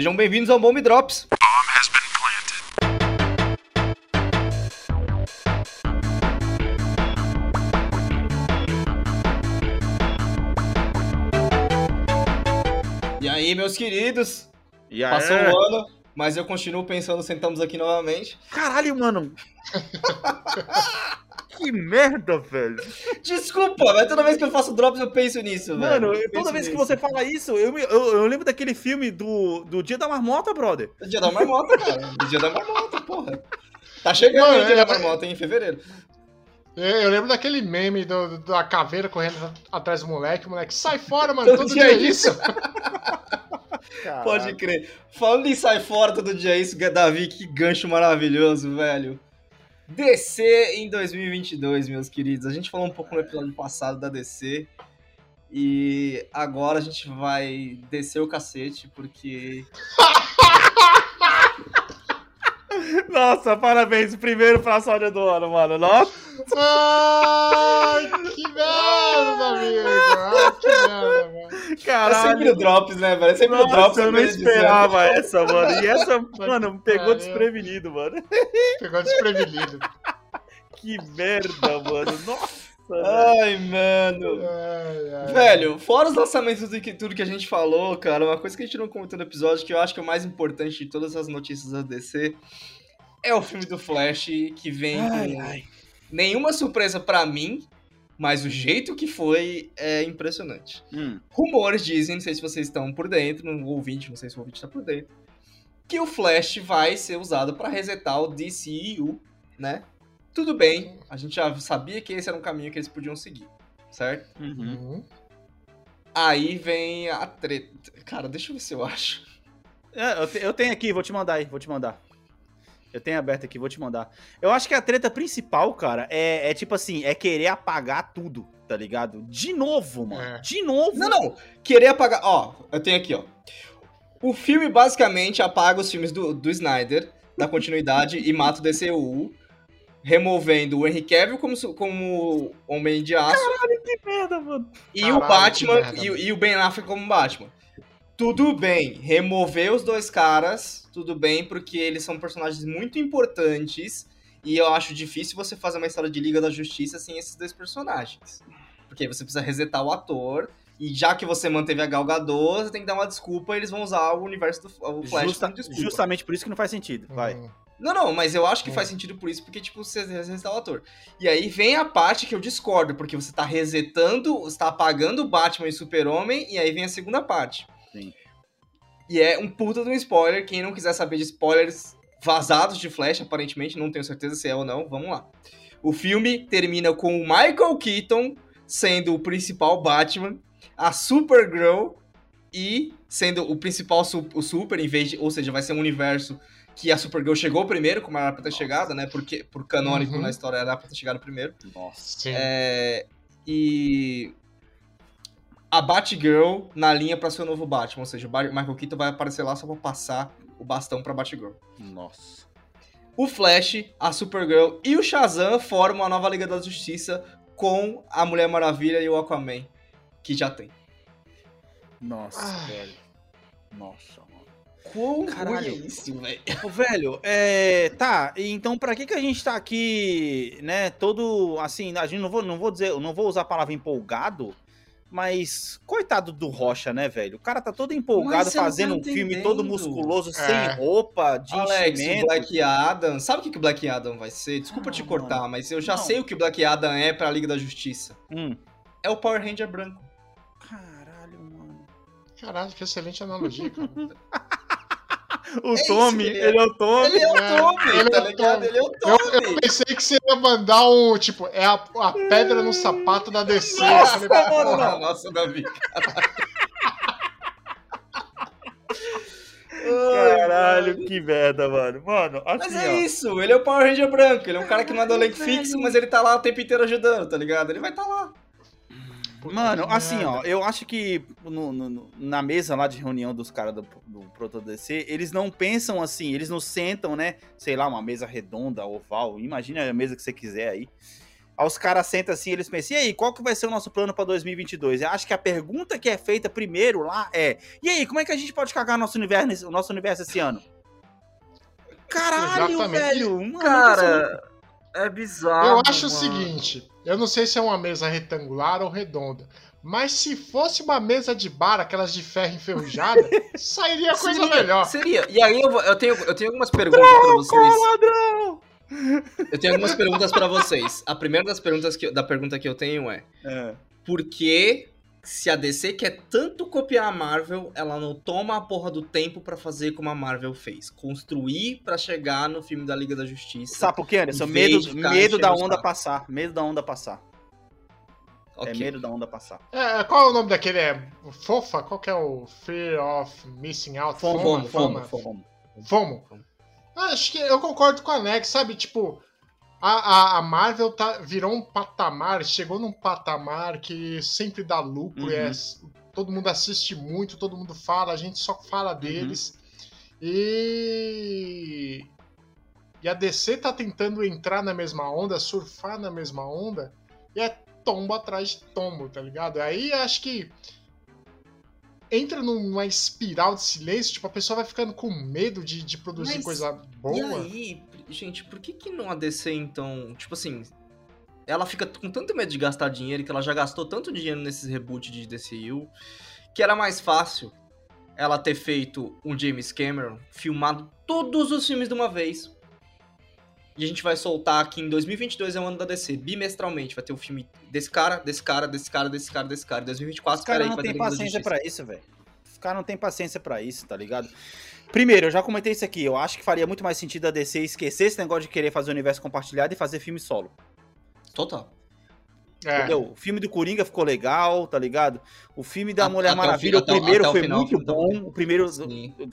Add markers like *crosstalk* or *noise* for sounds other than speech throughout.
Sejam bem-vindos ao Bomb Drops. E aí, meus queridos? Passou um ano, mas eu continuo pensando, sentamos aqui novamente. Caralho, mano. *laughs* que merda, velho. Desculpa, mas toda vez que eu faço drops eu penso nisso, Mano, velho. Eu toda vez que nisso. você fala isso, eu, me- eu, eu lembro daquele filme do, do Dia da Marmota, brother. O dia da marmota, cara. O dia da marmota, porra. Tá chegando Mano, o dia é- da marmota em fevereiro. Eu, lembro daquele meme do, do- da caveira correndo atrás do moleque. O moleque, sai fora, mano, *laughs* todo, dia é isso. Pode crer. Falando em sai fora todo dia isso, Davi, que gancho maravilhoso, velho. DC em 2022, meus queridos. A gente falou um pouco no episódio passado da DC. E agora a gente vai descer o cacete, porque. *laughs* Nossa, parabéns. Primeiro pra Sónia do ano, mano. Nossa. Ai, que merda, amigo. Ai, que merda, mano. É sempre Caralho. o Drops, né, velho? É sempre o Nossa, Drops. eu não esperava essa, mano. E essa, *laughs* mano, me pegou pariu. desprevenido, mano. Pegou desprevenido. *laughs* Que merda, mano. Nossa. Ai, mano. Ai, ai. Velho, fora os lançamentos do que tudo que a gente falou, cara, uma coisa que a gente não comentou no episódio, que eu acho que é o mais importante de todas as notícias da DC, é o filme do Flash, que vem Ai, com ai. nenhuma surpresa pra mim, mas o jeito que foi é impressionante. Hum. Rumores dizem, não sei se vocês estão por dentro, no ouvinte, não sei se o ouvinte tá por dentro, que o Flash vai ser usado pra resetar o DCEU, né? Tudo bem, a gente já sabia que esse era um caminho que eles podiam seguir, certo? Uhum. Uhum. Aí vem a treta. Cara, deixa eu ver se eu acho. É, eu, te- eu tenho aqui, vou te mandar aí, vou te mandar. Eu tenho aberto aqui, vou te mandar. Eu acho que a treta principal, cara, é, é tipo assim, é querer apagar tudo, tá ligado? De novo, mano. É. De novo. Não, não. Querer apagar. Ó, eu tenho aqui, ó. O filme basicamente apaga os filmes do, do Snyder, da continuidade, e mata o DCU, removendo o Henry Cavill como, como Homem de Aço Que merda, mano. e Caralho, o Batman merda, e, e o Ben Affleck como Batman. Tudo bem, remover os dois caras, tudo bem, porque eles são personagens muito importantes e eu acho difícil você fazer uma história de Liga da Justiça sem esses dois personagens. Porque você precisa resetar o ator e já que você manteve a Gal Gadot, você tem que dar uma desculpa e eles vão usar o universo do o Flash Justa- justamente por isso que não faz sentido. Vai. Uhum. Não, não, mas eu acho que Hum. faz sentido por isso, porque, tipo, você resetar o ator. E aí vem a parte que eu discordo, porque você tá resetando, você tá apagando o Batman e Super-Homem, e aí vem a segunda parte. E é um puta de um spoiler, quem não quiser saber de spoilers vazados de Flash, aparentemente, não tenho certeza se é ou não, vamos lá. O filme termina com o Michael Keaton sendo o principal Batman, a Supergirl e sendo o principal su- o Super, em vez de, ou seja, vai ser um universo que a Supergirl chegou primeiro, como era pra ter chegado, né? Porque por canônico Uhum. na história era pra ter chegado primeiro. Nossa. É, e a Batgirl na linha pra ser o novo Batman, ou seja, o Michael Keaton vai aparecer lá só pra passar o bastão pra Batgirl. Nossa. O Flash, a Supergirl e o Shazam formam a nova Liga da Justiça com a Mulher Maravilha e o Aquaman, que já tem. Nossa, Ah. velho. Nossa, mano. Quão Caralho. ruim é isso, velho? Ô, velho, é. Tá, então pra que que a gente tá aqui, né? Todo. Assim, a gente não vou, não vou dizer, eu não vou usar a palavra empolgado, mas coitado do Rocha, né, velho? O cara tá todo empolgado tá fazendo um filme todo musculoso, É. sem roupa, de Alex, o enchimento. Black Adam. Sabe o que que o Black Adam vai ser? Desculpa Ah, te cortar, mas eu já Não. sei o que o Black Adam é pra Liga da Justiça. Hum. É o Power Ranger branco. Caralho, mano. Caralho, que excelente analogia, cara. *laughs* O isso Tommy, ele é. ele é o Tommy. Ele é o É, Tommy, ele tá é ligado? Tommy. Ele é o Eu, Tommy. eu pensei que você ia mandar um, tipo, é a, a pedra no sapato da DC. Eu falei, Nossa, porra. Nossa, Davi. Caralho, *laughs* que merda, mano. Mano, assim, Mas é ó. isso, ele é o Power Ranger branco. Ele é um cara que não é do elenco fixo, mas ele tá lá o tempo inteiro ajudando, tá ligado? Ele vai estar tá lá. Puta Mano, assim, merda. ó, eu acho que no- no- na mesa lá de reunião dos caras do, do Proto DC, eles não pensam assim, eles não sentam, né? Sei lá, uma mesa redonda, oval, imagina a mesa que você quiser aí. Aí os caras sentam assim, eles pensam, e aí, qual que vai ser o nosso plano pra 2022? Eu acho que a pergunta que é feita primeiro lá é, e aí, como é que a gente pode cagar nosso universo, o nosso universo esse ano? Caralho, Exatamente. velho! Mano, Cara, é bizarro. Eu acho o mano. seguinte, eu não sei se é uma mesa retangular ou redonda, mas se fosse uma mesa de bar, aquelas de ferro enferrujada, *laughs* sairia coisa Seria, melhor. Seria. E aí eu, vou- eu tenho, eu tenho algumas perguntas pra vocês. ladrão! Eu tenho algumas perguntas pra vocês. A primeira das perguntas que, eu- da pergunta que eu tenho é: É. por que se a DC quer tanto copiar a Marvel, ela não toma a porra do tempo pra fazer como a Marvel fez? Construir pra chegar no filme da Liga da Justiça. Sabe por quê, Anderson? Medo, medo da onda saco. passar. Medo da onda passar. Ok. É medo da onda passar. É, qual é o nome daquele? É Fofa? Qual que é o Fear of Missing Out? Fomo, fomo, Foma? fomo. Fomo? Fomo. Acho que eu concordo com a Alex, sabe? Tipo, a, a, a Marvel tá, virou um patamar, chegou num patamar que sempre dá lucro, Uhum. e é- todo mundo assiste muito, todo mundo fala, a gente só fala deles. E. E a DC tá tentando entrar na mesma onda, surfar na mesma onda, e é tombo atrás de tombo, tá ligado? Aí acho que entra numa espiral de silêncio, tipo, a pessoa vai ficando com medo de, de produzir Mas- coisa boa. E aí, gente, por que que não a DC, então, tipo assim, ela fica com tanto medo de gastar dinheiro, que ela já gastou tanto dinheiro nesses reboots de DCU, que era mais fácil ela ter feito um James Cameron, filmado todos os filmes de uma vez. E a gente vai soltar aqui em 2022 é o ano da DC, bimestralmente, vai ter o filme desse cara, desse cara, desse cara, desse cara, desse cara. Em 2024, Os caras não tem paciência pra isso, velho. Os caras não tem paciência pra isso, tá ligado? Primeiro, eu já comentei isso aqui. Eu acho que faria muito mais sentido a DC esquecer esse negócio de querer fazer o universo compartilhado e fazer filme solo. Total. É. Entendeu? O filme do Coringa ficou legal, tá ligado? O filme da A- Mulher Maravilha, o primeiro foi muito até o bom. O primeiro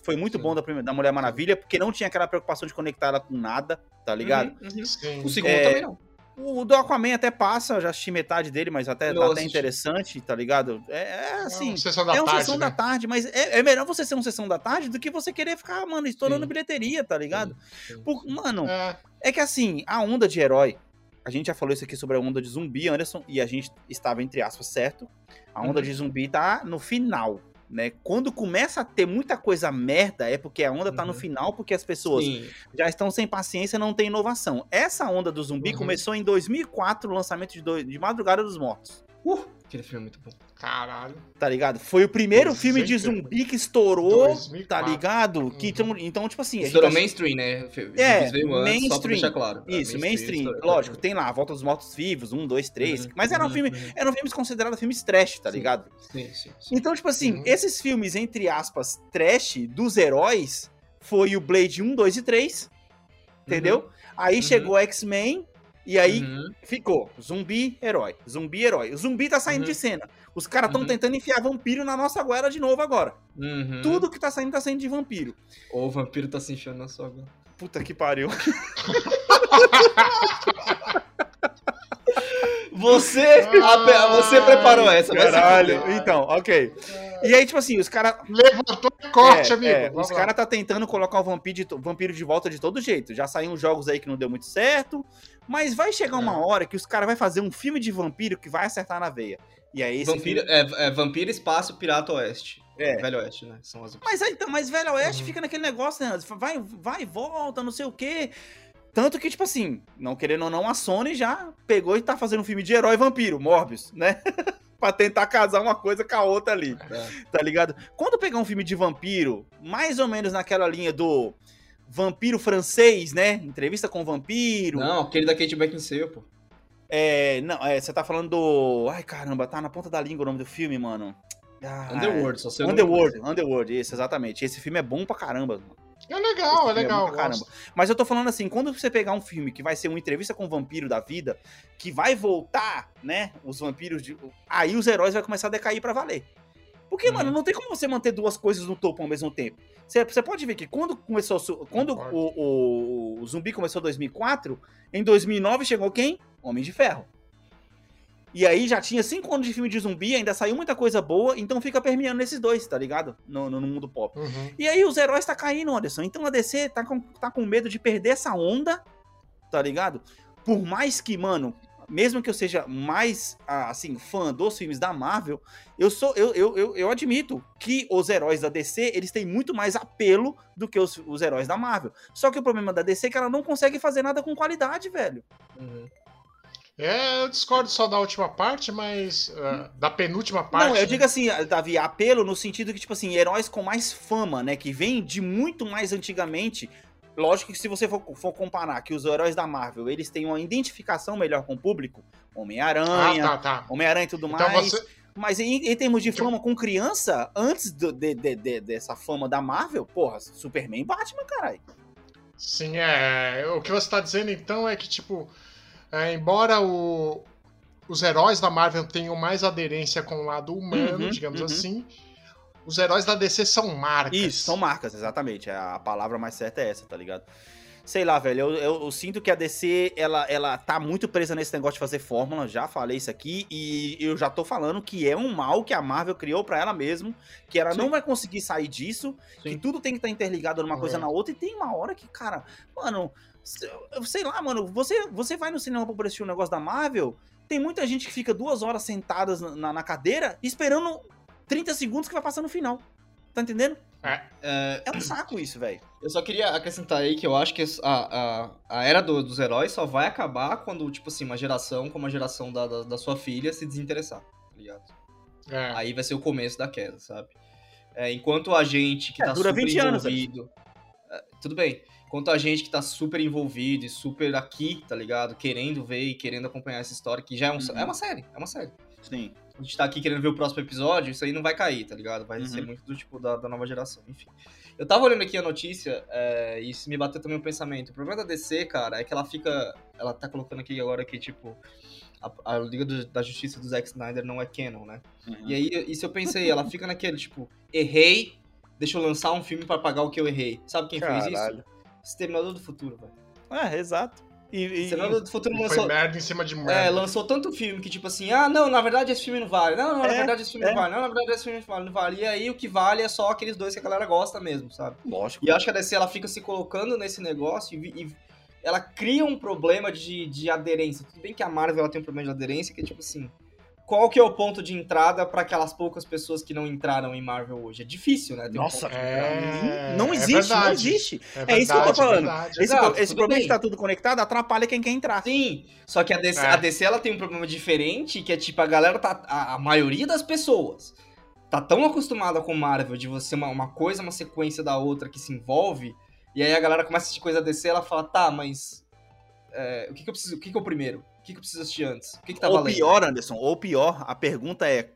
foi muito bom da, Mulher Maravilha, porque não tinha aquela preocupação de conectar ela com nada, tá ligado? Uhum, uhum. Sim. O segundo É, também não. O do Aquaman até passa, eu já assisti metade dele, mas até, tá até interessante, tá ligado? É, é assim. Não, sessão da é uma tarde, sessão né? da tarde, mas é, é melhor você ser uma sessão da tarde do que você querer ficar, mano, estourando Sim. bilheteria, tá ligado? Sim, sim. Por- mano, É, é que assim, a onda de herói, a gente já falou isso aqui sobre a onda de zumbi, Anderson, e a gente estava, entre aspas, certo. A onda Uhum. de zumbi tá no final, né? Quando começa a ter muita coisa merda, é porque a onda tá no Uhum. final, porque as pessoas Sim. já estão sem paciência, não tem inovação. Essa onda do zumbi Uhum. começou em 2004, o lançamento de, do- de Madrugada dos Mortos. Uh, aquele filme é muito bom. caralho. Tá ligado? Foi o primeiro Pois filme de zumbi que estourou, 2004. tá ligado? Que Uhum. então, então, tipo assim. Estourou tá- mainstream, né? É, antes, Só pra mainstream. deixar claro. É, Isso, mainstream. estourou. Lógico, tem lá Volta dos Mortos Vivos, um, dois, três. Uhum, mas era um uhum, filme. uhum. Eram filmes considerados filmes trash, tá Sim. ligado? Sim, sim, sim. Então, tipo assim, Uhum. esses filmes, entre aspas, trash dos heróis, foi o Blade 1, 2 e 3. Entendeu? Aí Uhum. chegou o X-Men. E aí Uhum. ficou zumbi, herói. Zumbi, herói. O zumbi tá saindo Uhum. de cena. Os caras tão Uhum. tentando enfiar vampiro na nossa goela de novo agora. Uhum. Tudo que tá saindo tá saindo de vampiro. Ou o vampiro tá se enfiando na sua agora. Puta que pariu. *laughs* Você, a- você preparou essa, Caralho. Então, ok. E aí, tipo assim, os caras. Levantou e corte, É, amigo. é, os caras tá tentando colocar o vampiro de, vampiro de volta de todo jeito. Já saíram jogos aí que não deu muito certo. Mas vai chegar uma É. hora que os caras vão fazer um filme de vampiro que vai acertar na veia. E aí esse Vampiro, filme... é, é Vampiro Espaço Pirata Oeste. É. Velho Oeste, né? São as Mas aí, então, mas Velho Oeste Uhum. fica naquele negócio, né? Vai, vai e volta, não sei o quê. Tanto que, tipo assim, não querendo ou não, a Sony já pegou e tá fazendo um filme de herói vampiro, Morbius, né? *laughs* pra tentar casar uma coisa com a outra ali. É. tá ligado? Quando pegar um filme de vampiro, mais ou menos naquela linha do vampiro francês, né? Entrevista com o vampiro. Não, aquele da Kate Beckinsale, pô. É, não, é, você tá falando do. Ai, caramba, tá na ponta da língua o nome do filme, mano. Ah, Underworld, só sei o é. nome. Underworld, Underworld, isso, exatamente. Esse filme é bom pra caramba. mano. É legal, é filme legal. pra caramba. Mas eu tô falando assim, quando você pegar um filme que vai ser uma entrevista com o vampiro da vida, que vai voltar, né, os vampiros de... Aí os heróis vão começar a decair pra valer. Porque, Uhum. mano, não tem como você manter duas coisas no topo ao mesmo tempo. Você, você pode ver que quando começou... Quando o, o, o Zumbi começou em 2004, em 2009 chegou quem? Homem de Ferro. E aí já tinha cinco anos de filme de zumbi, ainda saiu muita coisa boa, então fica permeando nesses dois, tá ligado? No, no, no mundo pop. Uhum. E aí os heróis tá caindo, Anderson. Então a DC tá com, tá com medo de perder essa onda, tá ligado? Por mais que, mano, mesmo que eu seja mais, assim, fã dos filmes da Marvel, eu sou, eu, eu, eu, eu admito que os heróis da DC, eles têm muito mais apelo do que os, os heróis da Marvel. Só que o problema da DC é que ela não consegue fazer nada com qualidade, velho. Uhum. É, eu discordo só da última parte, mas. uh, da penúltima parte. Não, eu né? digo assim, Davi, apelo no sentido que, tipo assim, heróis com mais fama, né? Que vem de muito mais antigamente. Lógico que se você for, for comparar que os heróis da Marvel, eles têm uma identificação melhor com o público, Ah, Homem-Aranha, tá, tá. Homem-Aranha e tudo Então mais. você. Mas em, em termos de fama com criança, antes do- de, de- de- dessa fama da Marvel, porra, Superman e Batman, caralho. Sim, é. O que você tá dizendo então é que, tipo, é, embora o- os heróis da Marvel tenham mais aderência com o lado humano, Uhum, digamos uhum. assim, os heróis da DC são marcas. Isso, são marcas, exatamente. A a palavra mais certa é essa, tá ligado? Sei lá, velho, eu, eu- eu sinto que a DC, ela, ela tá muito presa nesse negócio de fazer fórmula, já falei isso aqui, e eu já tô falando que é um mal que a Marvel criou pra ela mesmo, que ela Sim. não vai conseguir sair disso, que Sim. tudo tem que estar interligado numa coisa É. na outra, e tem uma hora que, cara, mano, sei lá, mano, você, você vai no cinema pra assistir um negócio da Marvel, tem muita gente que fica duas horas sentadas na, na cadeira, esperando 30 segundos que vai passar no final. Tá entendendo? É, É um saco isso, velho. eu só queria acrescentar aí que eu acho que a, a, a era do- dos heróis só vai acabar quando, tipo assim, uma geração como a geração da, da, da sua filha se desinteressar, tá ligado? É. Aí vai ser o começo da queda, sabe? É, enquanto a gente que É, tá dura super 20 anos, envolvido. é, tudo bem. Enquanto a gente que tá super envolvido e super aqui, tá ligado? Querendo ver e querendo acompanhar essa história, que já é, um, Uhum. é uma série, é uma série. Sim. A gente tá aqui querendo ver o próximo episódio, isso aí não vai cair, tá ligado? Vai Uhum. ser muito do tipo da, da nova geração, enfim. Eu tava olhando aqui a notícia é, e isso me bateu também um pensamento. O problema da DC, cara, é que ela fica. Ela tá colocando aqui agora que, tipo, a, a Liga do- da Justiça do Zack Snyder não é canon, né? E aí, isso eu pensei, ela fica naquele, tipo, errei, deixa eu lançar um filme pra pagar o que eu errei. Sabe quem fez Caralho. isso? Exterminador do Futuro, velho. É, exato. E, e- Exterminador do Futuro E foi lançou. merda em cima de merda. É, lançou tanto filme que, tipo assim, ah, não, na verdade esse filme não vale. Não, não, na É, verdade esse filme é. não vale. Não, na verdade esse filme não vale, não vale. E aí o que vale é só aqueles dois que a galera gosta mesmo, sabe? lógico. E eu acho que a DC ela fica se colocando nesse negócio e, e ela cria um problema de, de aderência. Tudo bem que a Marvel ela tem um problema de aderência, que é tipo assim. Qual que é o ponto de entrada pra aquelas poucas pessoas que não entraram em Marvel hoje? É difícil, né? ter um Nossa, de entrada. É, não é existe, não verdade. existe. É, É isso que eu tô verdade, falando. verdade. Esse, Exato, esse problema bem. de estar tudo conectado atrapalha quem quer entrar. Sim, só que a DC, É. a DC ela tem um problema diferente, que é tipo, a galera tá. A, a maioria das pessoas tá tão acostumada com Marvel de você uma, uma coisa, uma sequência da outra que se envolve, e aí a galera começa a assistir coisa da DC ela fala, tá, mas. é, o que, que eu preciso. O que, que é o primeiro? O que, que eu preciso assistir antes? O que, que tá ou valendo? pior, Anderson, ou pior, a pergunta é: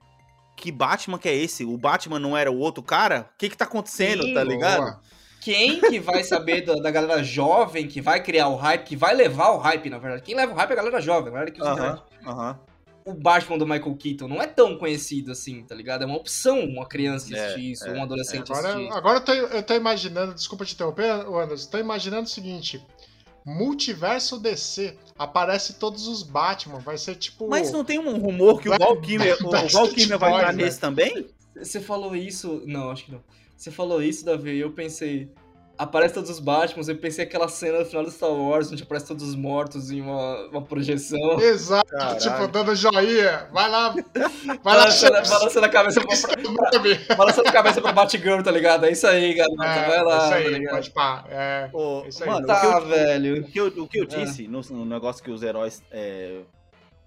que Batman que é esse? O Batman não era o outro cara? O que que tá acontecendo, Sim, tá ligado? Boa. Quem que vai saber da, da galera jovem que vai criar o hype, que vai levar o hype, na verdade? Quem leva o hype é a galera jovem, a galera que usa internet. Aham, aham. o Batman do Michael Keaton não é tão conhecido assim, tá ligado? É uma opção uma criança É, assistir isso, é, ou um adolescente Agora, assistir agora eu, tô, eu tô imaginando, desculpa te interromper, Anderson, tô imaginando o seguinte: Multiverso DC, aparece todos os Batman, vai ser tipo. Mas não tem um rumor que o Val Kilmer, o, Val Kilmer vai entrar nesse também? Você falou isso. Não, acho que não. Você falou isso, Davi, e eu pensei. Aparece todos os Batmans, eu pensei aquela cena no final do Star Wars, onde aparece todos os mortos em uma, uma projeção. Exato, Caralho. tipo, dando joinha. Vai lá, vai lá, Balançando, Chaves. balançando a cabeça pra, pra, balançando a cabeça pra Batgirl, tá ligado? É isso aí, galera. É, vai lá, isso tá aí, ligado? pode pá. É, Ô, Isso aí. mano, Tá, o que eu, velho. o que eu, o que eu É. disse no, no negócio que os heróis. é,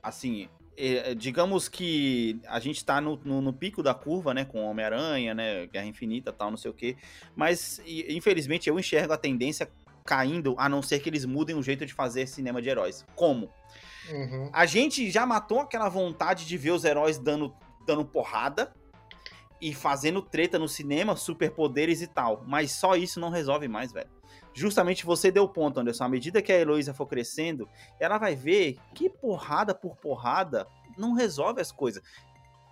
assim, é, digamos que a gente tá no, no, no pico da curva, né? Com Homem-Aranha, né? Guerra Infinita tal, não sei o quê. Mas, infelizmente, eu enxergo a tendência caindo, a não ser que eles mudem o jeito de fazer cinema de heróis. Como? uhum. A gente já matou aquela vontade de ver os heróis dando, dando porrada e fazendo treta no cinema, superpoderes e tal. Mas só isso não resolve mais, velho. Justamente você deu ponto, Anderson. À medida que a Heloísa for crescendo, ela vai ver que porrada por porrada não resolve as coisas.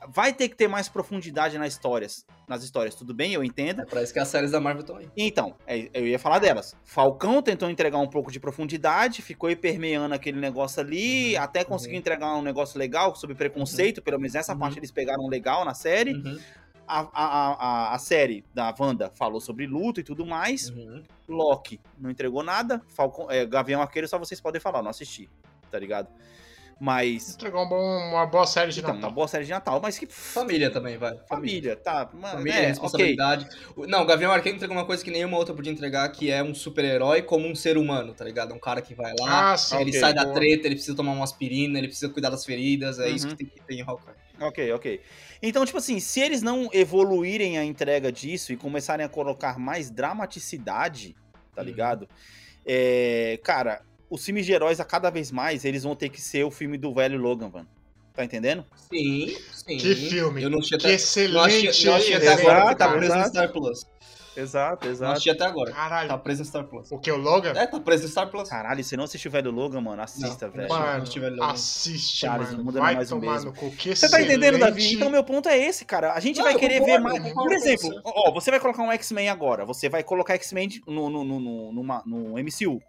Vai ter que ter mais profundidade nas histórias. Nas histórias, tudo bem? Eu entendo. É pra isso que as séries da Marvel estão aí. Então, é- eu ia falar delas. Falcão tentou entregar um pouco de profundidade, ficou aí permeando aquele negócio ali, até conseguiu uhum. entregar um negócio legal sobre preconceito, pelo menos essa Uhum. parte eles pegaram legal na série. A, a, a, a série da Wanda falou sobre luto e tudo mais. Uhum. Loki não entregou nada. Falcão, é, Gavião Arqueiro só vocês podem falar, não assisti, tá ligado? Mas. Entregou um bom- uma boa série de Então, Natal. uma boa série de Natal, mas que. Família também, vai. Família. Família, tá. Mano, Família, é, ok. responsabilidade. O- Não, o Gavião Arqueiro entregou uma coisa que nenhuma outra podia entregar, que é um super-herói como um ser humano, tá ligado? É um cara que vai lá, Ah, sim. ele ok, sai da boa. treta, ele precisa tomar uma aspirina, ele precisa cuidar das feridas, é isso Uhum. que tem que ter em Hawkeye. Ok, ok. Então, tipo assim, se eles não evoluírem a entrega disso e começarem a colocar mais dramaticidade, tá Uhum. ligado? É, cara, os filmes de heróis, a cada vez mais, eles vão ter que ser o filme do velho Logan, mano. Tá entendendo? Sim, sim. Que filme. Eu não tinha Que até, excelente. não achei, não achei até agora, porque tá preso no. Star Plus. Exato, Não achei até agora. Caralho. Tá preso no Star Plus. O que, o Logan? É, tá preso no Star Plus. Caralho, se não assistiu o velho Logan, mano, assista, Não, velho. não Mano, não tiver Logan. assiste, Charles, mano. muda Vai mais tomar mesmo. no cu. Que Você tá entendendo, Davi? Então, meu ponto é esse, cara. A gente Não, vai querer concordo, ver mais. concordo Por exemplo, você. ó, você vai colocar um X-Men agora. Você vai colocar X-Men no, no, no, no, numa- no MCU.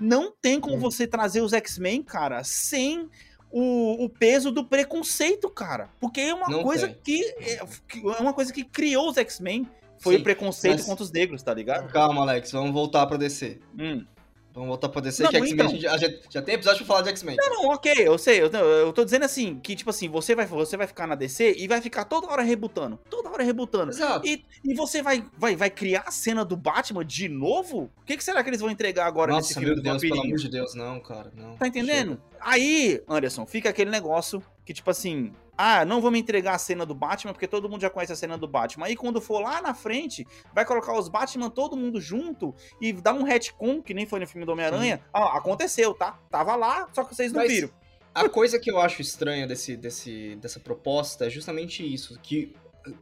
Não tem como Hum. você trazer os X-Men, cara, sem o, o peso do preconceito, cara. Porque é uma Não coisa tem. que. É, que- é uma coisa que criou os X-Men. Foi Sim, o preconceito mas- contra os negros, tá ligado? Calma, Alex, vamos voltar pra DC. Hum. Vamos voltar pra DC, Não, que X-Men, então. já, já, tem episódio pra falar de X-Men. Não, não, ok, eu sei. Eu, eu tô dizendo assim, que, tipo assim, você vai, você vai ficar na DC e vai ficar toda hora rebutando. Toda hora rebutando. Exato. E, e você vai, vai, vai criar a cena do Batman de novo? O que, que será que eles vão entregar agora nesse Nossa, filme meu do Deus, pelo amor de Deus, não, cara, não. Tá entendendo? Aí, Anderson, fica aquele negócio que, tipo assim, ah, não vamos entregar a cena do Batman, porque todo mundo já conhece a cena do Batman. Aí quando for lá na frente, vai colocar os Batman todo mundo junto e dar um retcon, que nem foi no filme do Homem-Aranha. Ah, aconteceu, tá? Tava lá, só que vocês não Mas- viram. A coisa que eu acho estranha desse, desse, dessa proposta é justamente isso, que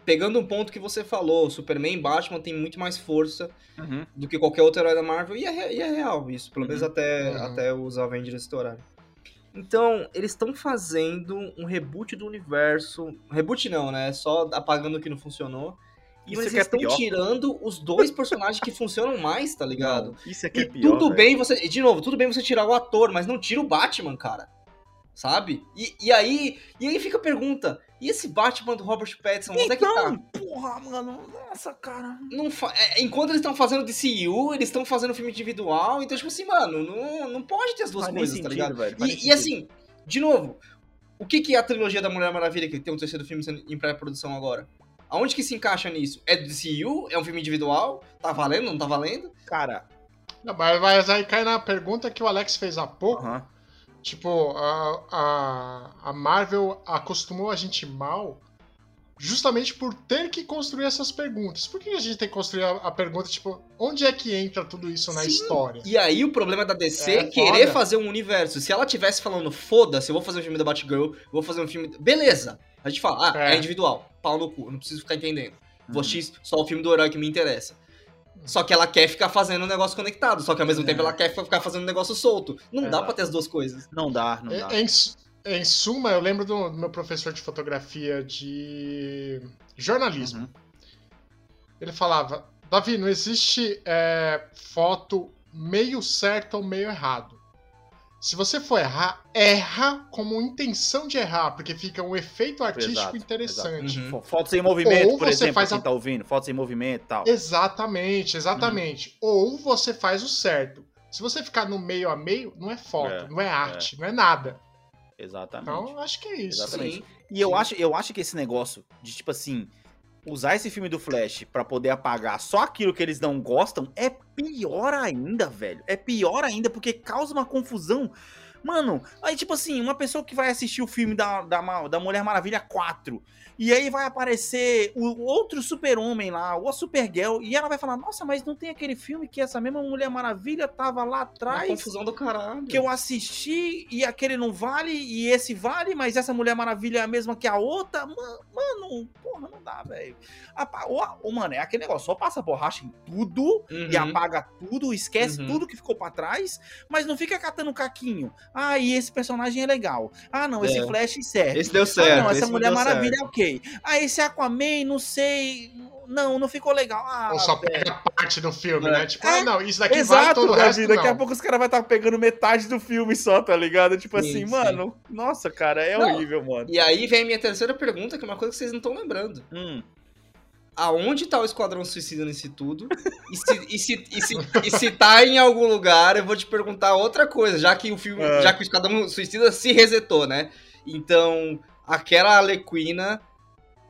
pegando um ponto que você falou, Superman e Batman tem muito mais força Uhum. do que qualquer outro herói da Marvel, e é, e é real isso, pelo menos Uhum. até, Uhum. até os Avengers estourarem. Então, eles estão fazendo um reboot do universo. Reboot não, né? Só apagando o que não funcionou. E Isso eles que é estão pior. tirando os dois personagens que funcionam mais, tá ligado? Não, isso aqui E é pior. tudo velho. bem você. De novo, tudo bem você tirar o ator, mas não tira o Batman, cara. Sabe? E, e aí. E aí fica a pergunta: e esse Batman do Robert Pattinson, onde é que Então, tá? porra, mano, nossa, cara. Não fa- é, enquanto eles estão fazendo DCU, eles estão fazendo filme individual, então, tipo assim, mano, não, não pode ter as duas Faz coisas, tá sentido, ligado? velho, E, e assim, de novo, o que, que é a trilogia da Mulher Maravilha, que tem um terceiro filme sendo em pré-produção agora? Aonde que se encaixa nisso? É do DCU? É um filme individual? Tá valendo? Não tá valendo? Cara, Não, mas, aí cai na pergunta que o Alex fez há pouco. aham. Tipo, a, a, a Marvel acostumou a gente mal justamente por ter que construir essas perguntas. Por que a gente tem que construir a, a pergunta, tipo, onde é que entra tudo isso na Sim. história? E aí o problema da DC É, é querer foda. fazer um universo. Se ela tivesse falando, foda-se, eu vou fazer um filme da Batgirl, eu vou fazer um filme. Beleza! A gente fala, ah, é, É. individual, pau no cu, não preciso ficar entendendo. Vou Uhum. X só o filme do herói que me interessa. Só que ela quer ficar fazendo um negócio conectado, só que ao mesmo É. tempo ela quer ficar fazendo um negócio solto. Não dá Exato. pra ter as duas coisas. Não dá, não dá. Em, em su- em suma, eu lembro do, do meu professor de fotografia de jornalismo. Uhum. Ele falava, Davi, não existe é, foto meio certo ou meio errado. Se você for errar, erra como intenção de errar, porque fica um efeito artístico Exato, interessante. Uhum. Fo- Fotos em movimento, Ou por você exemplo, faz quem a- tá ouvindo. Fotos em movimento e tal. Exatamente, exatamente. Uhum. Ou você faz o certo. Se você ficar no meio a meio, não é foto, É, não é arte, não é nada. Exatamente. Então, acho que é isso. Exatamente. Sim. E eu Sim. acho, eu acho que esse negócio de, tipo assim, usar esse filme do Flash pra poder apagar só aquilo que eles não gostam é pior ainda, velho. É pior ainda porque causa uma confusão. Mano, aí, tipo assim, uma pessoa que vai assistir o filme da, da, da Mulher Maravilha 4 e aí vai aparecer o outro super-homem lá, ou a Supergirl, e ela vai falar: Nossa, mas não tem aquele filme que essa mesma Mulher Maravilha tava lá Uma atrás? confusão do caralho. que eu assisti e aquele não vale e esse vale, mas essa Mulher Maravilha é a mesma que a outra. Ma- Mano, porra, não dá, velho. Mano, é aquele negócio, só passa borracha em tudo Uhum. e apaga tudo, esquece Uhum. tudo que ficou pra trás, mas não fica catando caquinho. Ah, e esse personagem é legal. Ah, não, esse É. Flash serve. Esse deu Ah, certo. não, essa Mulher Maravilha certo. é ok. Ah, esse Aquaman, não sei. Não, não ficou legal. Ah, Ou só velho. pega parte do filme, É. né? Tipo, É, ah, não, isso daqui vale Exato, todo o resto Daqui não. a pouco os caras vão estar pegando metade do filme só, tá ligado? Tipo Sim, assim, sim. mano, nossa, cara, é Não. horrível, mano. E aí vem a minha terceira pergunta, que é uma coisa que vocês não estão lembrando. Hum, aonde tá o Esquadrão Suicida nisso tudo. E se, e, se, e, se, e se tá em algum lugar, eu vou te perguntar outra coisa, já que o filme. É. Já que o Esquadrão Suicida se resetou, né? Então, aquela Alequina,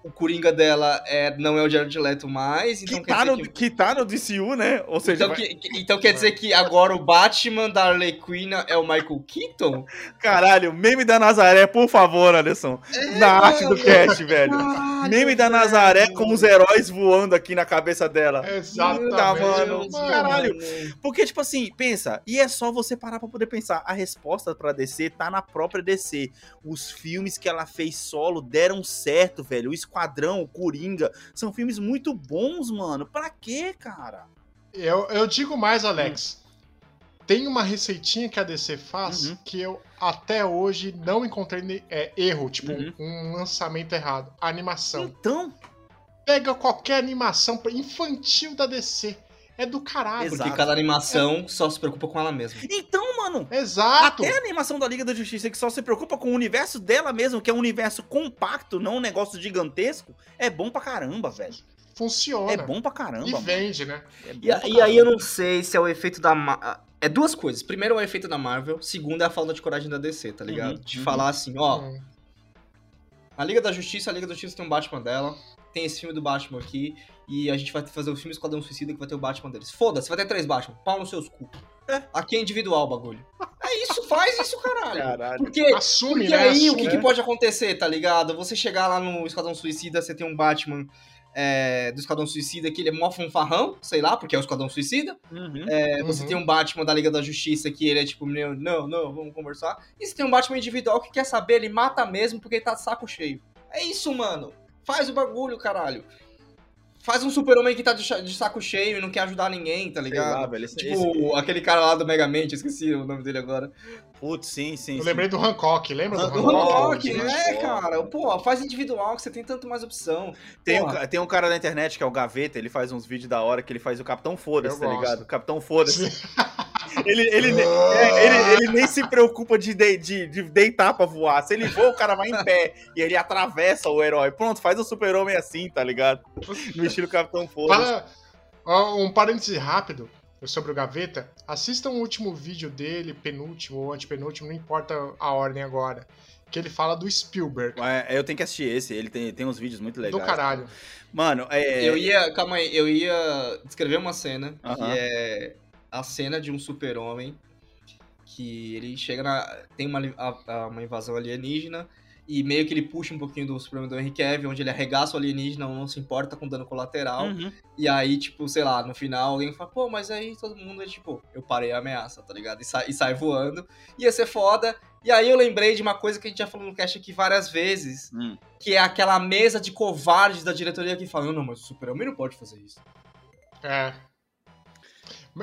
o Coringa dela é, não é o Jared Leto mais. Então Que quer tá, dizer no, que- que tá no DCU, né? Ou seja, Então, vai- que- que- então quer dizer que agora o Batman da Arlequina é o Michael Keaton? caralho, meme da Nazaré, por favor, Anderson. É, na arte do cast, velho. Caralho, Meme da velho. Nazaré com os heróis voando aqui na cabeça dela. Exatamente. Tá, mano. mano. Caralho. Porque, tipo assim, pensa, e é só você parar pra poder pensar. A resposta pra DC tá na própria DC. Os filmes que ela fez solo deram certo, velho. O Esquadrão, o Coringa, são filmes muito bons, mano. Pra quê, cara? Eu, eu digo mais, Alex. Tem uma receitinha que a DC faz Uhum. que eu até hoje não encontrei é, erro, tipo Uhum. um lançamento errado. A animação. Então, Pega qualquer animação infantil da DC. É do caralho. Exato. Porque cada animação só se preocupa com ela mesma. então, mano. Exato. Até a animação da Liga da Justiça, que só se preocupa com o universo dela mesmo, que é um universo compacto, não um negócio gigantesco, é bom pra caramba, velho. Funciona. É bom pra caramba. E mano. vende, né? É E, a- e aí eu não sei se é o efeito da. Ma- É duas coisas. Primeiro é o efeito da Marvel, segundo é a falta de coragem da DC, tá ligado? Uhum, De uhum. falar assim, ó, Hum. a Liga da Justiça, a Liga da Justiça tem um Batman dela, tem esse filme do Batman aqui, e a gente vai fazer o filme Esquadrão Suicida que vai ter o Batman deles. Foda-se, vai ter três Batman, pau nos seus cu. É. Aqui é individual o bagulho. É isso, faz isso, caralho. Caralho. Porque, Assume, porque né? aí o Assume. que, que pode acontecer, tá ligado? Você chegar lá no Esquadrão Suicida, você tem um Batman é, do Esquadrão Suicida que ele é mó fanfarrão, sei lá, porque é o Esquadrão Suicida. Uhum. É, você Uhum. tem um Batman da Liga da Justiça que ele é tipo, meu, não, não, vamos conversar. E você tem um Batman individual que quer saber, ele mata mesmo porque ele tá de saco cheio. É isso, mano. Faz o bagulho, caralho. Faz um super-homem que tá de, saco cheio e não quer ajudar ninguém, tá Sei lá, ligado? velho. Esse, Tipo, esse- aquele cara lá do Megamente, esqueci o nome dele agora. Putz, sim, sim. Eu sim. lembrei do Hancock, lembra do O Hancock, Hancock? Hancock, né? né, cara? Pô, faz individual que você tem tanto mais opção. Tem um, tem um cara na internet que é o Gaveta, ele faz uns vídeos da hora que ele faz o Capitão Foda-se, tá gosto. ligado? Capitão Foda-se. *laughs* ele, ele, ne- é, ele, ele nem se preocupa de, de, de, de deitar pra voar. Se ele voa, o cara vai em pé e ele atravessa o herói. Pronto, faz o super-homem assim, tá ligado? No estilo Capitão ó, um parêntese rápido sobre o Gaveta. Assistam o último vídeo dele, penúltimo ou antepenúltimo, não importa a ordem agora. Que ele fala do Spielberg. É, eu tenho que assistir esse, ele tem, tem uns vídeos muito legais. Do caralho. Mano, é. Eu ia, calma aí, eu ia descrever uma cena que Aham. é a cena de um super-homem que ele chega na. tem uma, a- a- uma invasão alienígena e meio que ele puxa um pouquinho do super-homem do Henry Cavill, onde ele arregaça o alienígena, não se importa com dano colateral. Uhum. E aí, tipo, sei lá, no final alguém fala, pô, mas aí todo mundo é tipo, eu parei a ameaça, tá ligado? E sai, e sai voando. Ia ser foda. E aí eu lembrei de uma coisa que a gente já falou no cast aqui várias vezes, Hum. que é aquela mesa de covardes da diretoria que fala, não, não, mas o super-homem não pode fazer isso. É.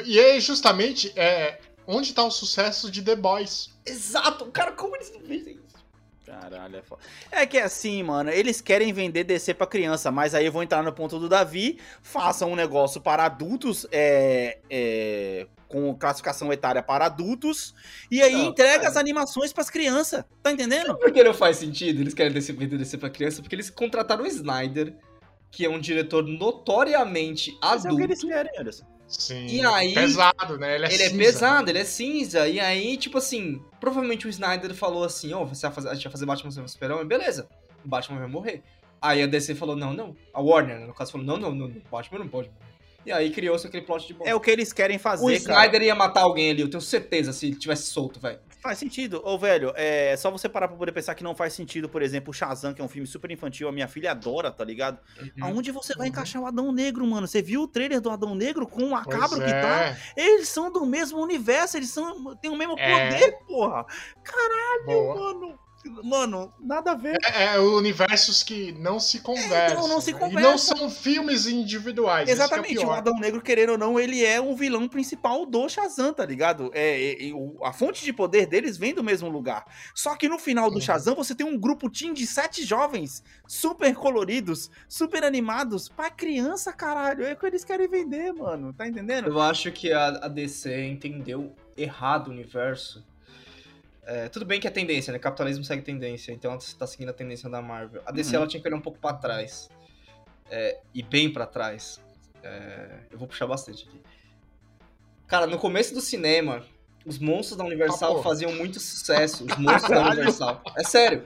E é justamente é, onde tá o sucesso de The Boys. Exato, cara, como eles não fazem isso? Caralho, é foda. É que é assim, mano, eles querem vender DC pra criança, mas aí eu vou entrar no ponto do Davi, façam um negócio para adultos, é, é, com classificação etária para adultos, e aí Não, entrega cara. as animações pras crianças, tá entendendo? Por que não faz sentido? Eles querem descer, vender DC pra criança porque eles contrataram o Snyder, que é um diretor notoriamente Mas é o que adulto. eles querem, Anderson. Sim. E aí- Pesado, né? Ele é, Ele é cinza. pesado, ele é cinza. E aí, tipo assim, provavelmente o Snyder falou assim: Ó, você vai fazer, a gente vai fazer Batman vs Super-Homem, beleza. O Batman vai morrer. Aí a DC falou: Não, não. A Warner, né, no caso, falou: Não, não, não, Batman não pode morrer. E aí criou-se aquele plot de bosta. É o que eles querem fazer, O cara. Snyder ia matar alguém ali, eu tenho certeza, se ele tivesse solto, velho. Faz sentido. Ô, velho, é só você parar pra poder pensar que não faz sentido, por exemplo, o Shazam, que é um filme super infantil, a minha filha adora, tá ligado? Aonde você vai Uhum. encaixar o Adão Negro, mano? Você viu o trailer do Adão Negro com a Pois cabra que é. tá? Eles são do mesmo universo, eles são têm o mesmo É. poder, porra. Boa. Mano, mano, nada a ver. É, é universos que não se conversam. então, não se né? conversam. E não são filmes individuais. que é Exatamente, o pior. Adão Negro, querendo ou não, ele é o vilão principal do Shazam, tá ligado? É, é, é, a fonte de poder deles vem do mesmo lugar. Só que no final do Uhum. Shazam, você tem um grupo team de sete jovens, super coloridos, super animados, pra criança, caralho. É o que eles querem vender, mano. Tá entendendo? Eu acho que a, a DC entendeu errado o universo. É, tudo bem que é tendência, né? Capitalismo segue tendência, então ela tá seguindo a tendência da Marvel. A DC Uhum. ela tinha que olhar um pouco pra trás. é, e bem pra trás, é, eu vou puxar bastante aqui. Cara, no começo do cinema, os monstros da Universal Ah, faziam muito sucesso. Os monstros da *laughs* Universal. É sério.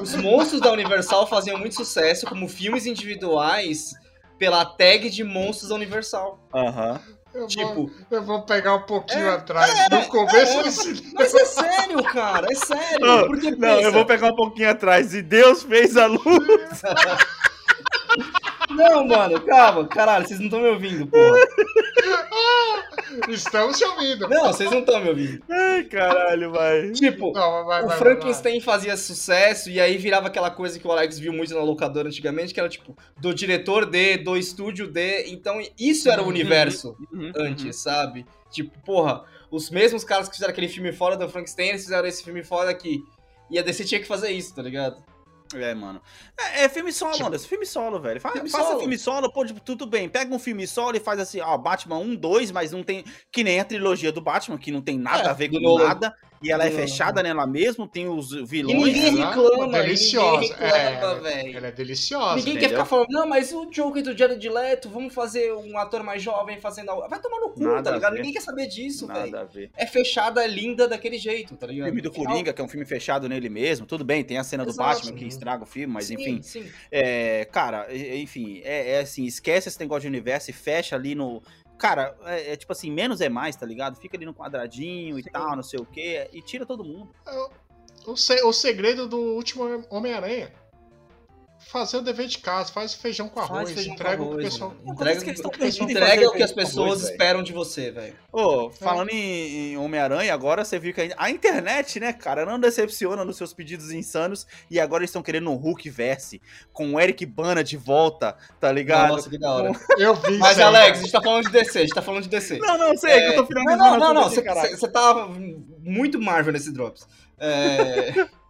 Os monstros da Universal faziam muito sucesso como filmes individuais pela tag de monstros da Universal. Aham. Eu, vou, Tipo, eu vou pegar um pouquinho É, atrás. no começo é. do cinema. mas é sério, cara, é sério. Não, Porque Não, eu vou pegar um pouquinho atrás. E Deus fez a luz. *laughs* Não, mano, calma, caralho, vocês não estão me ouvindo, porra. Estamos te ouvindo. Não, vocês não estão me ouvindo. Ai, caralho, vai. Tipo, Não, vai, o vai, vai, Frankenstein fazia sucesso e aí virava aquela coisa que o Alex viu muito na locadora antigamente, que era tipo, do diretor D, do estúdio D. Então, isso era o Uhum. universo Uhum, antes, sabe? Tipo, porra, os mesmos caras que fizeram aquele filme fora do Frankenstein, eles fizeram esse filme fora aqui. E a DC tinha que fazer isso, tá ligado? É, mano. É, é filme solo, Tipo- Anderson. Filme solo, velho. Fa- Filme faça solo. filme solo, pô, tipo, tudo bem. Pega um filme solo e faz assim, ó, Batman 1, 2, mas não tem. Que nem a trilogia do Batman, que não tem nada É, a ver com nada. E ela é fechada nela mesmo, tem os E vilões. ninguém né? reclama, Deliciosa. ninguém reclama, É, velho. Ela é deliciosa. Ninguém quer entendeu? ficar falando, não, mas o Joker do Jared Leto, vamos fazer um ator mais jovem fazendo algo. Vai tomar no cu, Nada tá ligado? Ninguém quer saber disso, Nada velho. a ver. É fechada, é linda daquele jeito, tá O ligado? filme do Coringa, que é um filme fechado nele mesmo, tudo bem, tem a cena do Exato. Batman que estraga o filme, mas Sim, enfim. sim. É, cara, e- enfim, é, é assim, esquece esse negócio de universo e fecha ali no. Cara, é, é tipo assim, menos é mais, tá ligado? Fica ali no quadradinho e tal, não sei o quê, e tira todo mundo. O, se- o segredo do último Homem-Aranha. Fazer o dever de casa, faz o feijão com arroz, feijão com entrega o arroz, pessoal. mano. Não, Entrega, que eles entrega o que as com pessoas arroz, esperam de você, velho. Ô, falando em, em Homem-Aranha, agora você viu que a, a internet, né, cara, não decepciona nos seus pedidos insanos e agora eles estão querendo um Hulk verse com o Eric Bana de volta, tá ligado? Nossa, que da hora. Eu vi Mas, Alex, a cara. gente tá falando de DC, a gente tá falando de DC. Não, não, sei, É, que eu tô Não, finalizando não, não, não. caralho. você tá muito Marvel nesse Drops. É, *laughs*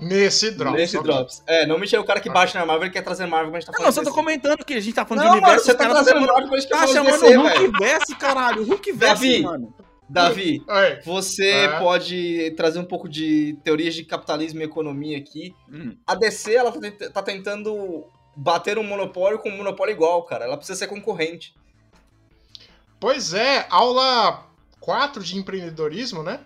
Nesse drop. nesse ok. Drops. É, não me tira o cara que baixa na Marvel e quer trazer Marvel quando a gente tá Não, falando só tô de DC. comentando que a gente tá falando Não, de mano, universo, você os tá trazendo Marvel a gente tá Tá chamando o Hulk velho. verse, caralho. Hulk Davi. verse, mano. Davi, Oi. você É. pode trazer um pouco de teorias de capitalismo e economia aqui. Hum. A DC, ela tá tá tentando bater um monopólio com um monopólio igual, cara. Ela precisa ser concorrente. Pois é, aula 4 de empreendedorismo, né?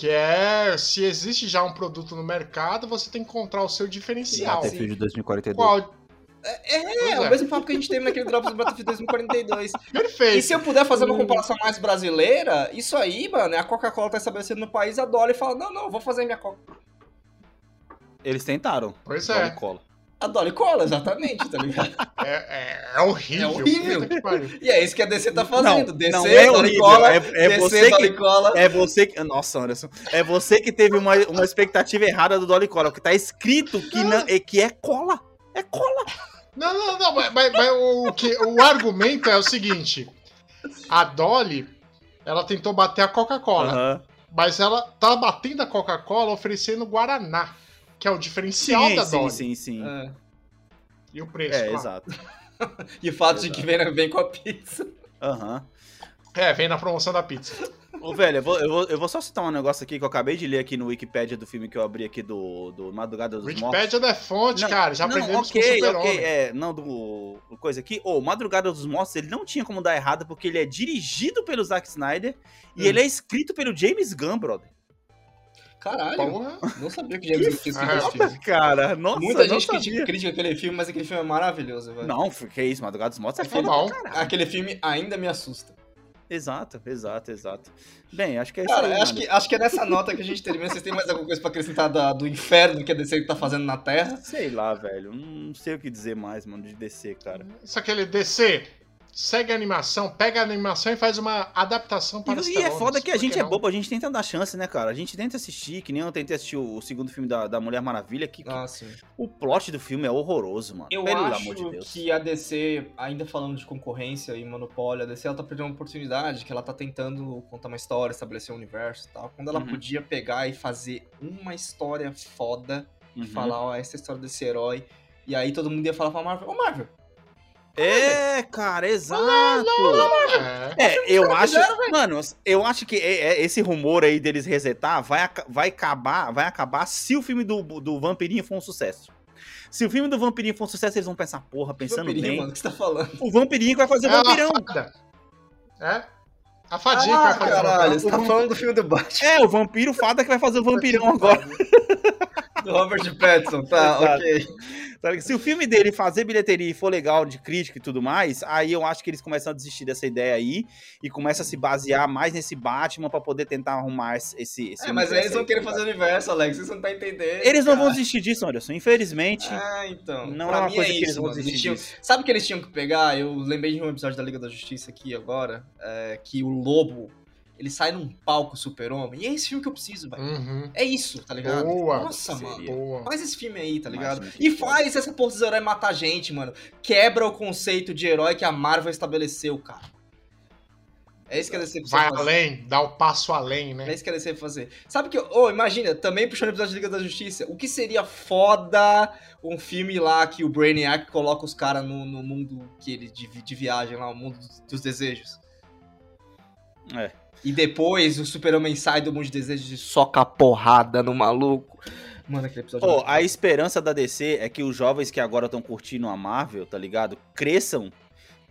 Que é se existe já um produto no mercado, você tem que encontrar o seu diferencial. Sim. de 2042. Qual? É, Pois é o mesmo papo que a gente teve naquele Drops do Battlefield 2042. E Perfeito. se eu puder fazer uma Hum. comparação mais brasileira, isso aí, mano, é a Coca-Cola tá estabelecendo no país, a Dolly fala, não, não, vou fazer minha Coca. Eles tentaram. Pois é. Cola. A Dolly cola, exatamente, tá ligado? *laughs* É, é, é horrível. É horrível. Que. E é isso que a DC tá fazendo. Não, DC, não é Dolly cola, é- é DC, você que- Dolly cola. É você que. Nossa, Anderson. É você que teve uma, uma expectativa errada do Dolly Cola. Porque tá escrito que, não, é, que é cola. É cola. Não, não, não, mas, mas- mas o, que, o argumento é o seguinte: a Dolly, ela tentou bater a Coca-Cola, mas ela tá batendo a Coca-Cola oferecendo Guaraná, que é o diferencial Sim, da sim, Dolly. sim, sim. É. E o preço. É, claro. exato. *laughs* E o fato de que vem, vem com a pizza. Aham. É, vem na promoção da pizza. Ô, velho, eu vou, eu, vou, eu vou só citar um negócio aqui que eu acabei de ler aqui no Wikipedia do filme que eu abri aqui do, do Madrugada dos Mortos. Wikipedia não é fonte, Não, cara. Já não, aprendemos ok, com o super ok, é, não, do do coisa aqui. Ô, Madrugada dos Mortos, ele não tinha como dar errado porque ele é dirigido pelo Zack Snyder e Hum. ele é escrito pelo James Gunn, brother. Caralho, Porra. não sabia que James Gunn tinha escrito Ah. esse filme. Cara, nossa, Muita gente sabia. critica, critica aquele filme, mas aquele filme é maravilhoso, velho. Não, que isso, Madrugada dos Mortos é É foda. Aquele filme ainda me assusta. Exato, exato, exato. Bem, acho que é isso Cara, aí, acho mano. que, acho que é nessa nota que a gente termina. Vocês têm mais alguma coisa pra acrescentar da- do inferno que a DC tá fazendo na Terra? Sei lá, velho. Não sei o que dizer mais, mano, de DC, cara. Isso aquele DC, segue a animação, pega a animação e faz uma adaptação para E, e é foda que a gente é bobo, a gente tenta dar chance, né, cara? A gente tenta assistir, que nem eu tentei assistir o, o segundo filme da, da Mulher Maravilha, que, que Ah, sim. o plot do filme é horroroso, mano. Eu Pelo acho amor de Deus. que a DC, ainda falando de concorrência e monopólio, a DC ela tá perdendo uma oportunidade, que ela tá tentando contar uma história, estabelecer um universo e tal. Quando ela Uhum. podia pegar e fazer uma história foda e Uhum. falar, ó, essa é a história desse herói. E aí todo mundo ia falar pra Marvel, ô Marvel, É, cara, exato. É. É, eu acho. fizeram, Mano, eu acho que é- é- esse rumor aí deles resetar vai, vai acabar vai acabar se o filme do, do Vampirinho for um sucesso. Se o filme do Vampirinho for um sucesso, eles vão pensar, porra, pensando Vampirinho, bem. mano, o que você tá falando? O Vampirinho que vai fazer É Vampirão. É? A fadinha Ah, que vai fazer caralho, o você tá falando do filme do Batman, É, o vampiro fada que vai fazer o *laughs* Vampirão agora. do Robert Pattinson, tá, *laughs* Exato. ok. Tá? Se o filme dele fazer bilheteria e for legal de crítica e tudo mais, aí eu acho que eles começam a desistir dessa ideia aí e começam a se basear mais nesse Batman pra poder tentar arrumar esse. esse É, mas aí eles vão querer fazer o universo, Alex, você não tá entendendo. Eles não vão cara. desistir disso, Anderson. Infelizmente. Ah, então. Não Pra é uma mim coisa que eles isso, vão mano. Eles desistir tinham- disso. Sabe o que eles tinham que pegar? Eu lembrei de um episódio da Liga da Justiça aqui agora, é, que o Lobo, ele sai num palco super-homem, e é esse filme que eu preciso, velho. Uhum. É isso, tá ligado? Boa. Nossa, mano. Boa. Faz esse filme aí, tá ligado? Mas, E faz essa porra dos heróis matar gente, mano. Quebra o conceito de herói que a Marvel estabeleceu, cara. É isso que a DC precisa Vai fazer. além, dá o passo além, É né? isso que a DC precisa fazer. Sabe que, ô, imagina, também puxando o episódio de Liga da Justiça, o que seria foda um filme lá que o Brainiac coloca os caras no, no mundo que ele de, de viagem lá, o mundo dos desejos. É. E depois o Super-Homem sai do mundo de desejos e soca a porrada no maluco. Mano, aquele episódio. é Pô, muito a esperança da DC é que os jovens que agora estão curtindo a Marvel, tá ligado? Cresçam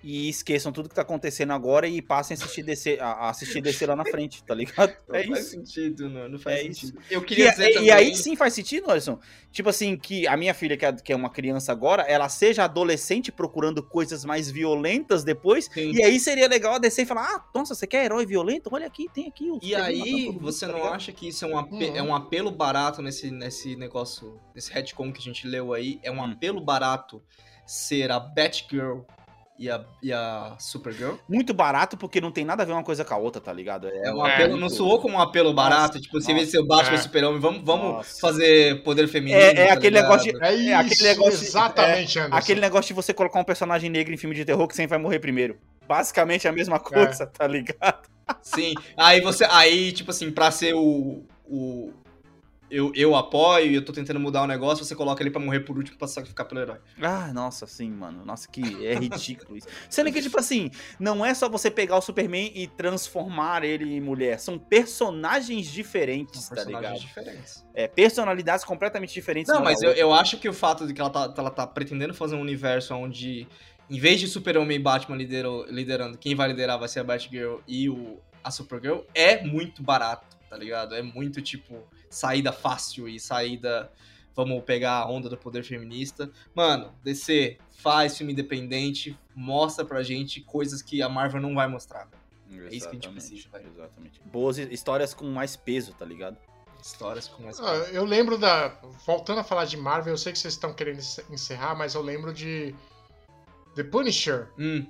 e esqueçam tudo que tá acontecendo agora e passem a assistir DC, a, assistir DC lá na frente, tá ligado? *laughs* Não É faz isso. sentido, não, não faz É isso. sentido. Eu E, queria dizer e- também... e aí sim faz sentido, Alisson. Tipo assim, que a minha filha, que é, que é uma criança agora, ela seja adolescente procurando coisas mais violentas depois. Sim. E aí seria legal a DC falar: ah, nossa, você quer herói violento? Olha aqui, tem aqui o. E aí, matando todo mundo", você tá não ligado? acha que isso é um, ape- Uhum. é um apelo barato nesse, nesse negócio, nesse retcon que a gente leu aí? É um Hum. apelo barato ser a Batgirl e a, e a Supergirl? Muito barato porque não tem nada a ver uma coisa com a outra, tá ligado? É um É, apelo, muito- não soou como um apelo barato, tipo, você vê nossa. seu Batman e É. Super-Homem, vamos, vamos Nossa. fazer poder feminino. É, é tá aquele ligado? negócio de- É É, aquele isso, negócio- exatamente, Anderson. Aquele negócio de você colocar um personagem negro em filme de terror que sempre vai morrer primeiro. Basicamente a mesma coisa, tá ligado? Sim. Aí você. Aí, tipo assim, pra ser o. o eu, eu apoio e eu tô tentando mudar o negócio, você coloca ele pra morrer por último pra sacrificar pelo herói. Ah, nossa, sim, mano. Nossa, que é *laughs* ridículo isso. Sendo que, tipo assim, não é só você pegar o Superman e transformar ele em mulher. São personagens diferentes, São tá personagens ligado? diferentes. É, personalidades completamente diferentes. Não, mas eu, outra. eu acho que o fato de que ela tá, ela tá pretendendo fazer um universo onde, em vez de Super-Homem e Batman liderou- liderando, quem vai liderar vai ser a Batgirl e o, a Supergirl, é muito barato, tá ligado? É muito, tipo, saída fácil e saída. Vamos pegar a onda do poder feminista. Mano, DC, faz filme independente, mostra pra gente coisas que a Marvel não vai mostrar. velho. é isso que a gente Exatamente, precisa, velho. Exatamente. Boas hi- histórias com mais peso, tá ligado? Histórias com mais. Ah, Eu lembro da. Voltando a falar de Marvel, eu sei que vocês estão querendo encer- encerrar, mas eu lembro de. The Punisher, Hum,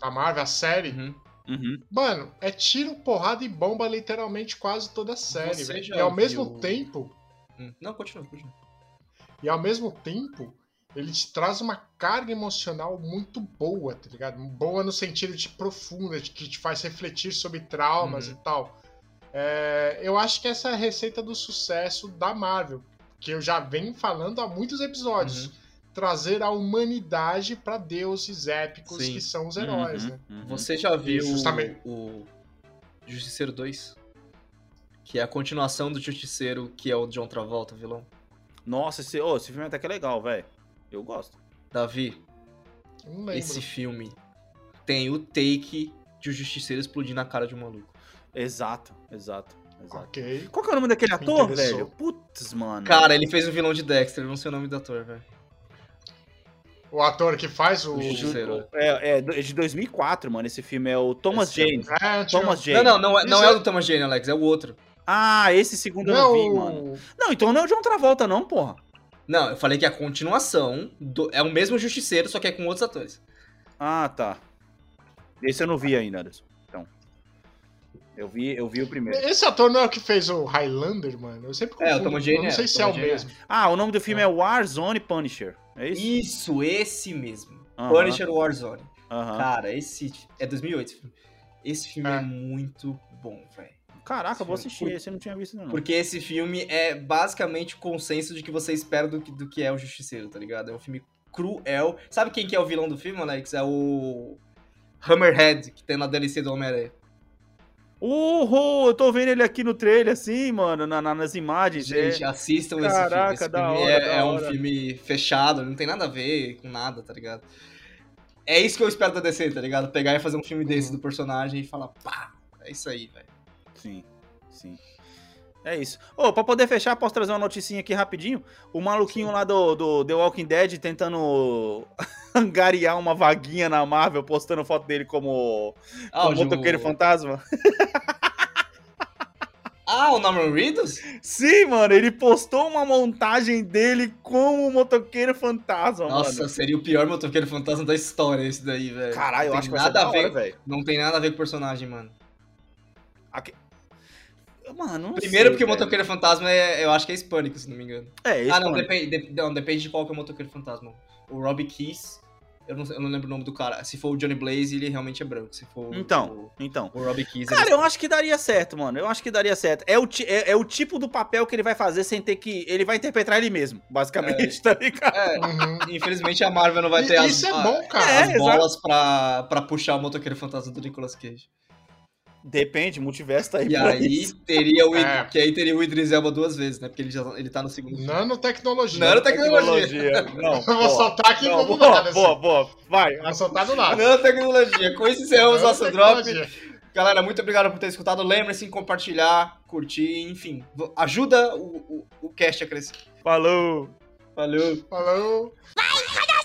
da Marvel, a série. uhum. Uhum. Mano, é tiro, porrada e bomba literalmente quase toda a série, velho. já E ao viu- mesmo tempo, hum. Não, continua, continua. e ao mesmo tempo, ele te traz uma carga emocional muito boa, tá ligado? Boa no sentido de profunda, de que te faz refletir sobre traumas Uhum. e tal. É, eu acho que essa é a receita do sucesso da Marvel, que eu já venho falando há muitos episódios. Uhum. Trazer a humanidade pra deuses épicos Sim. que são os heróis, Uhum, né? uhum. Você já viu Justamente. o Justiceiro 2? Que é a continuação do Justiceiro, que é o John Travolta, vilão. Nossa, esse, ô, esse filme até que é legal, velho. Eu gosto. Davi, Eu esse filme tem o take de o Justiceiro explodir na cara de um maluco. Exato, exato, exato. Ok. Qual que é o nome daquele ator, velho? Putz, mano. Cara, ele fez o vilão de Dexter, eu não sei o nome do ator, velho. O ator que faz o. O Justiceiro. É, é é de 2004, mano. Esse filme é o Thomas Esse é Jane. É. Thomas Jane. Não, não, não, é, não é é- o do Thomas Jane, Alex, é o outro. Ah, esse segundo eu Não, não vi, mano. Não, então não é o John Travolta, não, porra. Não, eu falei que a continuação do- é o mesmo Justiceiro, só que é com outros atores. Ah, tá. Esse eu não vi ainda, Anderson. Então. Eu vi, eu vi o primeiro. Esse ator não é o que fez o Highlander, mano? Eu sempre É, o confundo. Thomas Jane Eu não é, sei se é o é. mesmo. Ah, o nome do filme é Warzone Punisher. É isso? Isso, esse mesmo. Punisher Warzone. aham. Cara, esse. É 2008 esse filme. Esse filme é, É. muito bom, velho. Caraca, eu vou assistir. por- Esse eu não tinha visto, não. Porque esse filme é basicamente o consenso de que você espera do que, do que é o Justiceiro, tá ligado? É um filme cruel. Sabe quem que é o vilão do filme, Alex? É o Hammerhead, que tem na DLC do Homem-Aranha. Uhul, eu tô vendo ele aqui no trailer, assim, mano, na, na- nas imagens. Gente, é. assistam Caraca, esse filme. Esse da filme hora, é, da é um hora. filme fechado, não tem nada a ver com nada, tá ligado? É isso que eu espero da DC, tá ligado? Pegar e fazer um filme desse Uhum. do personagem e falar, pá, é isso aí, velho. Sim, sim. É isso. Ô, pra poder fechar, posso trazer uma noticinha aqui rapidinho? O maluquinho lá do, do The Walking Dead tentando *laughs* angariar uma vaguinha na Marvel, postando foto dele como, Ah, como o motoqueiro fantasma. *laughs* Ah, o Norman Reedus? Sim, mano, ele postou uma montagem dele como motoqueiro fantasma, Nossa, mano. seria o pior motoqueiro fantasma da história esse daí, velho. Caralho, eu acho que vai nada da a ver, velho. Não tem nada a ver com o personagem, mano. Aqui- Mano, não Primeiro sei, porque o motoqueiro fantasma é, eu acho que é hispânico, se não me engano. É, esse ah, não, depende, de- não, depende de qual que é o motoqueiro fantasma. O Robbie Keys, eu não, eu não lembro o nome do cara. Se for o Johnny Blaze, ele realmente é branco. Se for o- Então, então. o, Robbie Keys, Cara, ele... eu acho que daria certo, mano. Eu acho que daria certo. É o, ti- é, é o tipo do papel que ele vai fazer sem ter que. Ele vai interpretar ele mesmo, basicamente, tá ligado? É, Uhum. infelizmente a Marvel não vai E- ter as, Isso é a- bom, cara. É, as bolas pra, pra puxar o motoqueiro fantasma do Nicolas Cage. Depende, o multiverso tá aí E pra aí isso. teria o, É. que aí teria o Idris Elba duas vezes, né? Porque ele, já, ele tá no segundo filme. Nanotecnologia. Não, Nanotecnologia. *laughs* Eu vou soltar aqui Não, boa, nada. boa, assim. boa. Vai. Vou soltar do nada. Nanotecnologia. Com isso encerramos nosso drop. Nanotecnologia. Galera, muito obrigado por ter escutado. Lembre-se em compartilhar, curtir, enfim. Ajuda o, o, o cast a crescer. Falou. Valeu. Falou. Vai